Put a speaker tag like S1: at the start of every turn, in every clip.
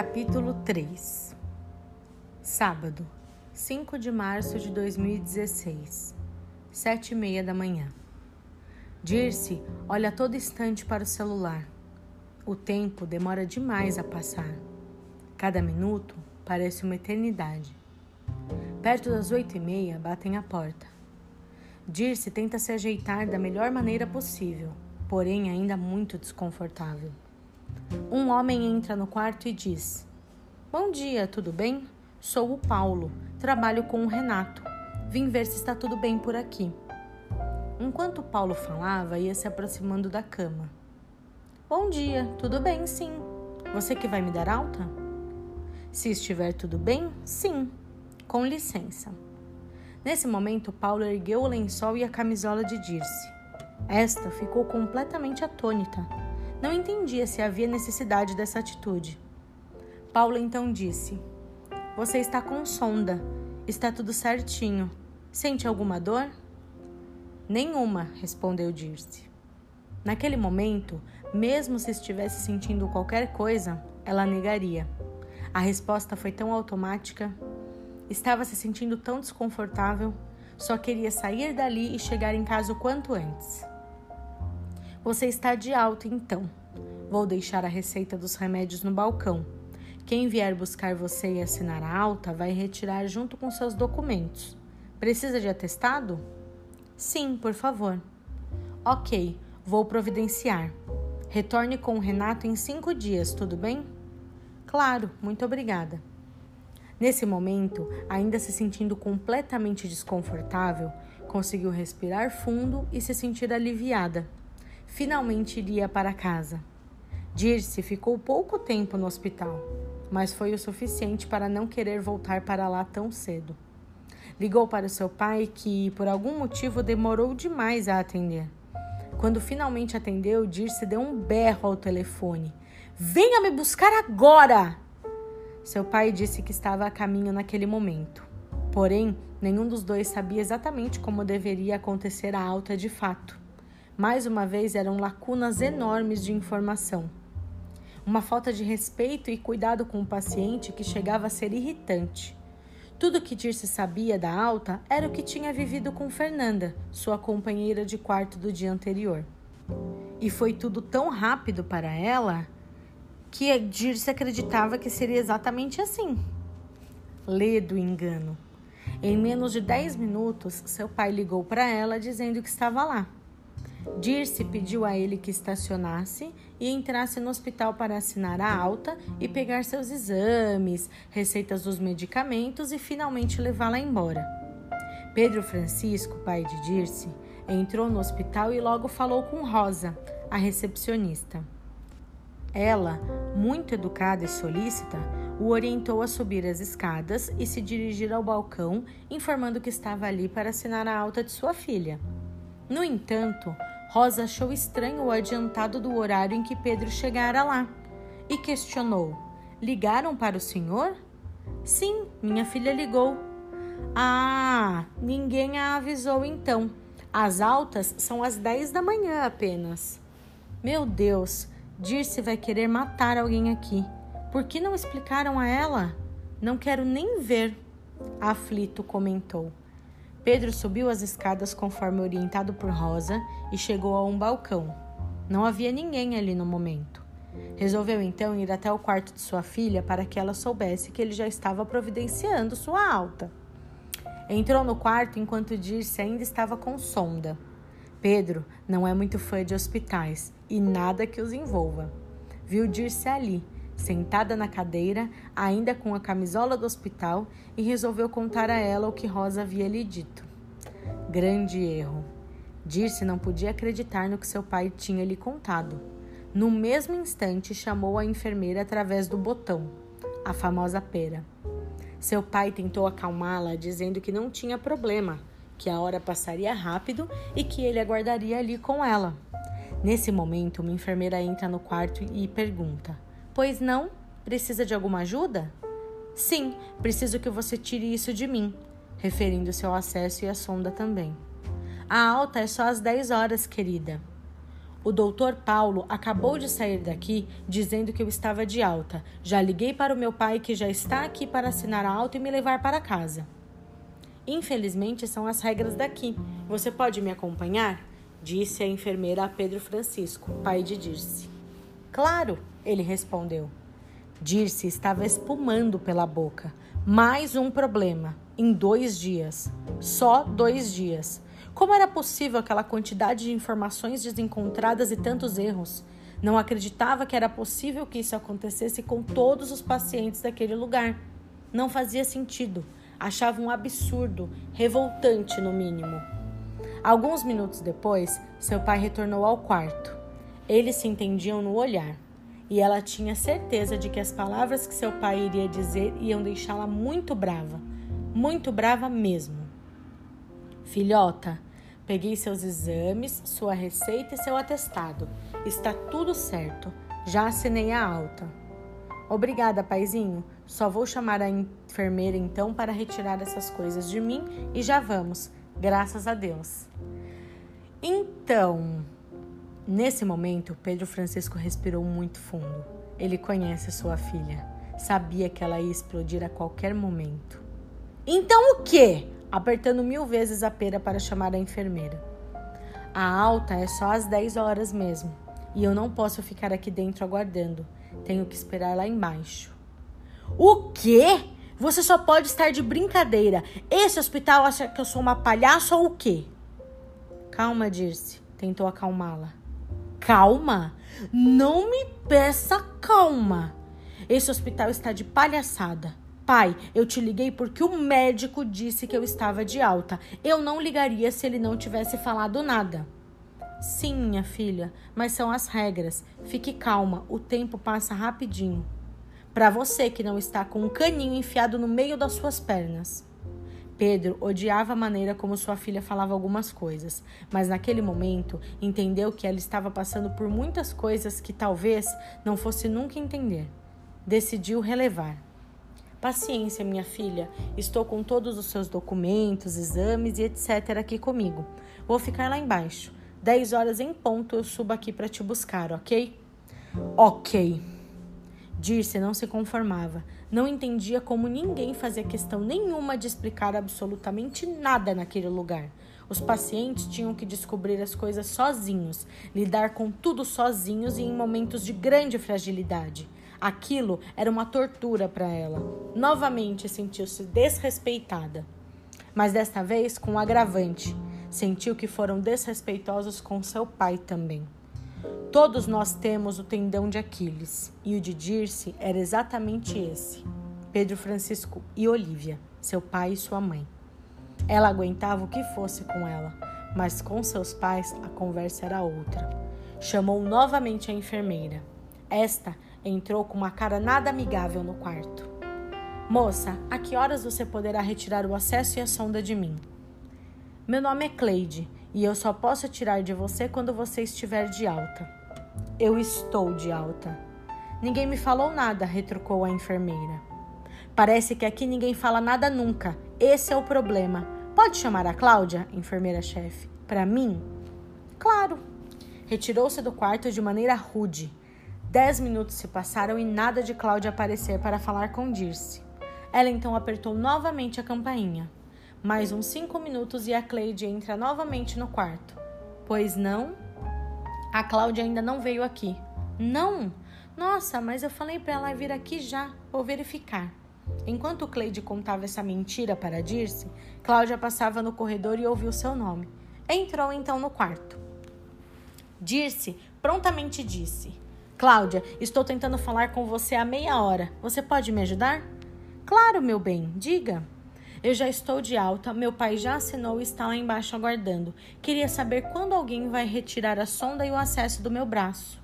S1: Capítulo 3 Sábado, 5 de março de 2016, sete e meia da manhã. Dirce olha todo instante para o celular. O tempo demora demais a passar. Cada minuto parece uma eternidade. Perto das oito e meia, batem a porta. Dirce tenta se ajeitar da melhor maneira possível, porém ainda muito desconfortável. Um homem entra no quarto e diz: Bom dia, tudo bem? Sou o Paulo, trabalho com o Renato. Vim ver se está tudo bem por aqui. Enquanto Paulo falava, ia se aproximando da cama. Bom dia, tudo bem, sim. Você que vai me dar alta? Se estiver tudo bem, sim. Com licença. Nesse momento, Paulo ergueu o lençol e a camisola de Dirce. Esta ficou completamente atônita não entendia se havia necessidade dessa atitude. Paulo então disse: Você está com sonda. Está tudo certinho. Sente alguma dor? Nenhuma, respondeu Dirce. Naquele momento, mesmo se estivesse sentindo qualquer coisa, ela negaria. A resposta foi tão automática. Estava se sentindo tão desconfortável, só queria sair dali e chegar em casa o quanto antes. Você está de alta, então. Vou deixar a receita dos remédios no balcão. Quem vier buscar você e assinar a alta vai retirar junto com seus documentos. Precisa de atestado? Sim, por favor. Ok, vou providenciar. Retorne com o Renato em cinco dias, tudo bem? Claro, muito obrigada. Nesse momento, ainda se sentindo completamente desconfortável, conseguiu respirar fundo e se sentir aliviada finalmente iria para casa. Dirce ficou pouco tempo no hospital, mas foi o suficiente para não querer voltar para lá tão cedo. Ligou para seu pai, que por algum motivo demorou demais a atender. Quando finalmente atendeu, Dirce deu um berro ao telefone. Venha me buscar agora! Seu pai disse que estava a caminho naquele momento. Porém, nenhum dos dois sabia exatamente como deveria acontecer a alta de fato. Mais uma vez, eram lacunas enormes de informação. Uma falta de respeito e cuidado com o paciente que chegava a ser irritante. Tudo que Dirce sabia da alta era o que tinha vivido com Fernanda, sua companheira de quarto do dia anterior. E foi tudo tão rápido para ela que Dirce acreditava que seria exatamente assim. Lê do engano. Em menos de 10 minutos, seu pai ligou para ela dizendo que estava lá. Dirce pediu a ele que estacionasse e entrasse no hospital para assinar a alta e pegar seus exames, receitas dos medicamentos e finalmente levá-la embora. Pedro Francisco, pai de Dirce, entrou no hospital e logo falou com Rosa, a recepcionista. Ela, muito educada e solícita, o orientou a subir as escadas e se dirigir ao balcão, informando que estava ali para assinar a alta de sua filha. No entanto, Rosa achou estranho o adiantado do horário em que Pedro chegara lá e questionou: Ligaram para o senhor? Sim, minha filha ligou. Ah, ninguém a avisou então. As altas são às 10 da manhã apenas. Meu Deus, Dirce vai querer matar alguém aqui. Por que não explicaram a ela? Não quero nem ver, aflito comentou. Pedro subiu as escadas conforme orientado por Rosa e chegou a um balcão. Não havia ninguém ali no momento. Resolveu então ir até o quarto de sua filha para que ela soubesse que ele já estava providenciando sua alta. Entrou no quarto enquanto Dirce ainda estava com sonda. Pedro não é muito fã de hospitais e nada que os envolva. Viu Dirce ali, sentada na cadeira, ainda com a camisola do hospital, e resolveu contar a ela o que Rosa havia lhe dito. Grande erro. Dirce não podia acreditar no que seu pai tinha lhe contado. No mesmo instante, chamou a enfermeira através do botão, a famosa pera. Seu pai tentou acalmá-la, dizendo que não tinha problema, que a hora passaria rápido e que ele aguardaria ali com ela. Nesse momento, uma enfermeira entra no quarto e pergunta: Pois não? Precisa de alguma ajuda? Sim, preciso que você tire isso de mim, referindo-se ao acesso e à sonda também. A alta é só às 10 horas, querida. O doutor Paulo acabou de sair daqui dizendo que eu estava de alta. Já liguei para o meu pai que já está aqui para assinar a alta e me levar para casa. Infelizmente são as regras daqui. Você pode me acompanhar? Disse a enfermeira a Pedro Francisco, pai de Dirce. Claro, ele respondeu. Dirce estava espumando pela boca. Mais um problema. Em dois dias. Só dois dias. Como era possível aquela quantidade de informações desencontradas e tantos erros? Não acreditava que era possível que isso acontecesse com todos os pacientes daquele lugar. Não fazia sentido. Achava um absurdo, revoltante no mínimo. Alguns minutos depois, seu pai retornou ao quarto. Eles se entendiam no olhar e ela tinha certeza de que as palavras que seu pai iria dizer iam deixá-la muito brava, muito brava mesmo. Filhota, peguei seus exames, sua receita e seu atestado. Está tudo certo. Já assinei a alta. Obrigada, paizinho. Só vou chamar a enfermeira então para retirar essas coisas de mim e já vamos. Graças a Deus. Então, Nesse momento, Pedro Francisco respirou muito fundo. Ele conhece sua filha. Sabia que ela ia explodir a qualquer momento. Então o quê? Apertando mil vezes a pera para chamar a enfermeira. A alta é só às 10 horas mesmo. E eu não posso ficar aqui dentro aguardando. Tenho que esperar lá embaixo. O quê? Você só pode estar de brincadeira. Esse hospital acha que eu sou uma palhaça ou o quê? Calma, Dirce. Tentou acalmá-la calma. Não me peça calma. Esse hospital está de palhaçada. Pai, eu te liguei porque o médico disse que eu estava de alta. Eu não ligaria se ele não tivesse falado nada. Sim, minha filha, mas são as regras. Fique calma, o tempo passa rapidinho. Para você que não está com um caninho enfiado no meio das suas pernas. Pedro odiava a maneira como sua filha falava algumas coisas, mas naquele momento entendeu que ela estava passando por muitas coisas que talvez não fosse nunca entender. Decidiu relevar. Paciência, minha filha. Estou com todos os seus documentos, exames e etc. aqui comigo. Vou ficar lá embaixo. Dez horas em ponto eu subo aqui para te buscar, ok? Ok. Dirce não se conformava. Não entendia como ninguém fazia questão nenhuma de explicar absolutamente nada naquele lugar. Os pacientes tinham que descobrir as coisas sozinhos, lidar com tudo sozinhos e em momentos de grande fragilidade. Aquilo era uma tortura para ela. Novamente sentiu-se desrespeitada. Mas desta vez com um agravante. Sentiu que foram desrespeitosos com seu pai também. Todos nós temos o tendão de Aquiles, e o de Dirce era exatamente esse. Pedro Francisco e Olívia, seu pai e sua mãe. Ela aguentava o que fosse com ela, mas com seus pais a conversa era outra. Chamou novamente a enfermeira. Esta entrou com uma cara nada amigável no quarto. Moça, a que horas você poderá retirar o acesso e a sonda de mim? Meu nome é Cleide e eu só posso tirar de você quando você estiver de alta. Eu estou de alta. Ninguém me falou nada, retrucou a enfermeira. Parece que aqui ninguém fala nada nunca. Esse é o problema. Pode chamar a Cláudia, enfermeira-chefe? Para mim? Claro. Retirou-se do quarto de maneira rude. Dez minutos se passaram e nada de Cláudia aparecer para falar com Dirce. Ela então apertou novamente a campainha. Mais uns cinco minutos e a Cleide entra novamente no quarto. Pois não? A Cláudia ainda não veio aqui. Não? Nossa, mas eu falei para ela vir aqui já. Vou verificar. Enquanto Cleide contava essa mentira para Dirce, Cláudia passava no corredor e ouviu seu nome. Entrou então no quarto. Dirce prontamente disse: Cláudia, estou tentando falar com você há meia hora. Você pode me ajudar? Claro, meu bem, diga. Eu já estou de alta, meu pai já assinou e está lá embaixo aguardando. Queria saber quando alguém vai retirar a sonda e o acesso do meu braço.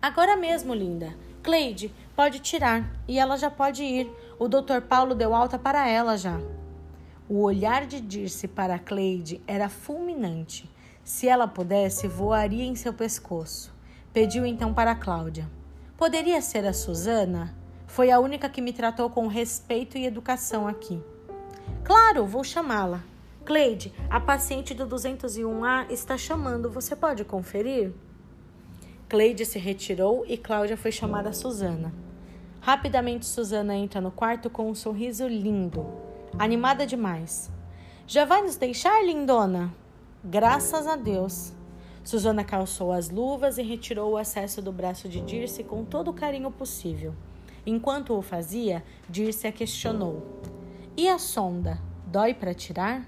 S1: Agora mesmo, linda. Cleide, pode tirar. E ela já pode ir. O Dr. Paulo deu alta para ela já. O olhar de Dirce para Cleide era fulminante. Se ela pudesse, voaria em seu pescoço. Pediu então para Cláudia. Poderia ser a Susana? Foi a única que me tratou com respeito e educação aqui. Claro, vou chamá-la. Cleide, a paciente do 201A está chamando. Você pode conferir? Cleide se retirou e Cláudia foi chamar a Susana. Rapidamente, Susana entra no quarto com um sorriso lindo, animada demais. Já vai nos deixar, lindona? Graças a Deus. Susana calçou as luvas e retirou o acesso do braço de Dirce com todo o carinho possível. Enquanto o fazia, Dirce a questionou: E a sonda? Dói para tirar?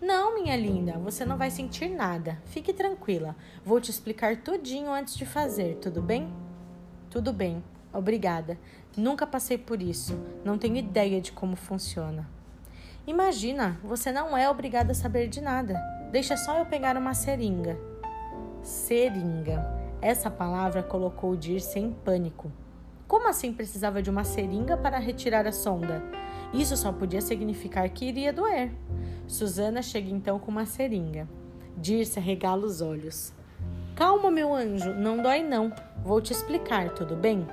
S1: Não, minha linda, você não vai sentir nada. Fique tranquila. Vou te explicar tudinho antes de fazer, tudo bem? Tudo bem. Obrigada. Nunca passei por isso. Não tenho ideia de como funciona. Imagina, você não é obrigada a saber de nada. Deixa só eu pegar uma seringa. Seringa. Essa palavra colocou Dirce em pânico. Como assim precisava de uma seringa para retirar a sonda? Isso só podia significar que iria doer. Susana chega então com uma seringa. Dirce regala os olhos. Calma, meu anjo, não dói não. Vou te explicar, tudo bem?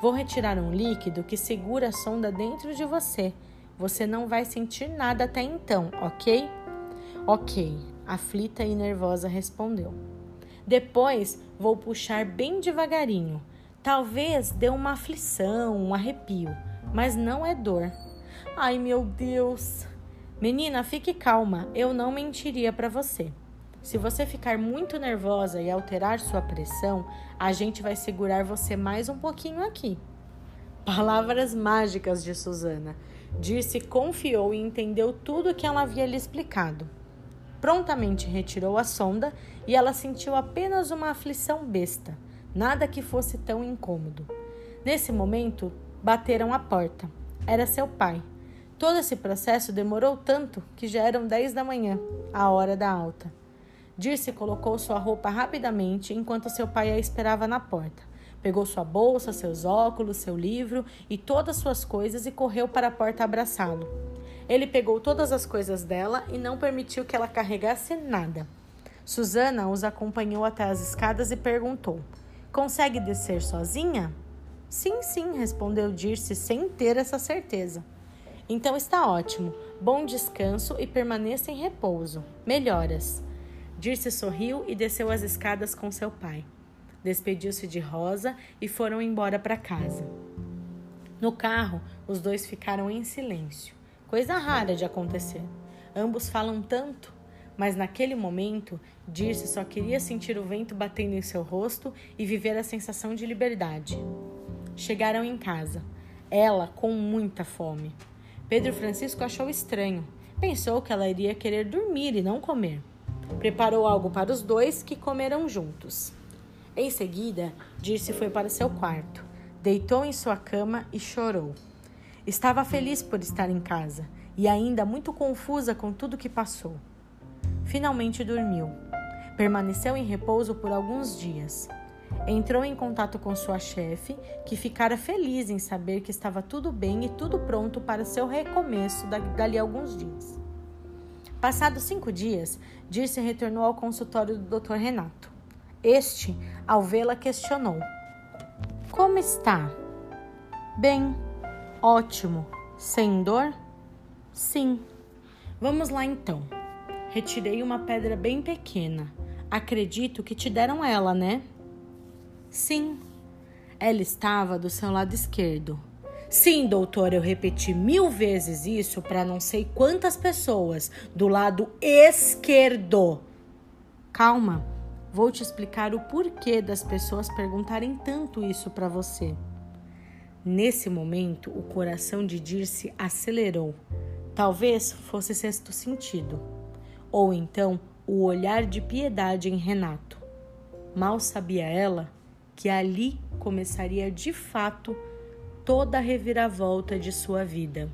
S1: Vou retirar um líquido que segura a sonda dentro de você. Você não vai sentir nada até então, ok? Ok, aflita e nervosa respondeu. Depois vou puxar bem devagarinho. Talvez dê uma aflição, um arrepio, mas não é dor. Ai, meu Deus! Menina, fique calma, eu não mentiria para você. Se você ficar muito nervosa e alterar sua pressão, a gente vai segurar você mais um pouquinho aqui. Palavras mágicas de Susana. Dirce confiou e entendeu tudo o que ela havia lhe explicado. Prontamente retirou a sonda e ela sentiu apenas uma aflição besta, nada que fosse tão incômodo. Nesse momento, bateram a porta. Era seu pai. Todo esse processo demorou tanto que já eram 10 da manhã, a hora da alta. Dirce colocou sua roupa rapidamente enquanto seu pai a esperava na porta. Pegou sua bolsa, seus óculos, seu livro e todas suas coisas e correu para a porta abraçá-lo. Ele pegou todas as coisas dela e não permitiu que ela carregasse nada. Susana os acompanhou até as escadas e perguntou: Consegue descer sozinha? Sim, sim, respondeu Dirce sem ter essa certeza. Então está ótimo. Bom descanso e permaneça em repouso. Melhoras. Dirce sorriu e desceu as escadas com seu pai. Despediu-se de Rosa e foram embora para casa. No carro, os dois ficaram em silêncio. Coisa rara de acontecer. Ambos falam tanto, mas naquele momento, Dirce só queria sentir o vento batendo em seu rosto e viver a sensação de liberdade. Chegaram em casa. Ela com muita fome. Pedro Francisco achou estranho. Pensou que ela iria querer dormir e não comer. Preparou algo para os dois que comeram juntos. Em seguida, Dirce foi para seu quarto, deitou em sua cama e chorou. Estava feliz por estar em casa e ainda muito confusa com tudo que passou. Finalmente dormiu. Permaneceu em repouso por alguns dias. Entrou em contato com sua chefe, que ficara feliz em saber que estava tudo bem e tudo pronto para seu recomeço dali a alguns dias. Passados cinco dias, Dirce retornou ao consultório do Dr. Renato. Este, ao vê-la, questionou: Como está? Bem, ótimo. Sem dor? Sim. Vamos lá então. Retirei uma pedra bem pequena. Acredito que te deram ela, né? Sim. Ela estava do seu lado esquerdo. Sim, doutor, eu repeti mil vezes isso para não sei quantas pessoas do lado esquerdo. Calma, vou te explicar o porquê das pessoas perguntarem tanto isso para você. Nesse momento, o coração de Dirce acelerou. Talvez fosse sexto sentido, ou então o olhar de piedade em Renato. Mal sabia ela que ali começaria de fato toda a reviravolta de sua vida.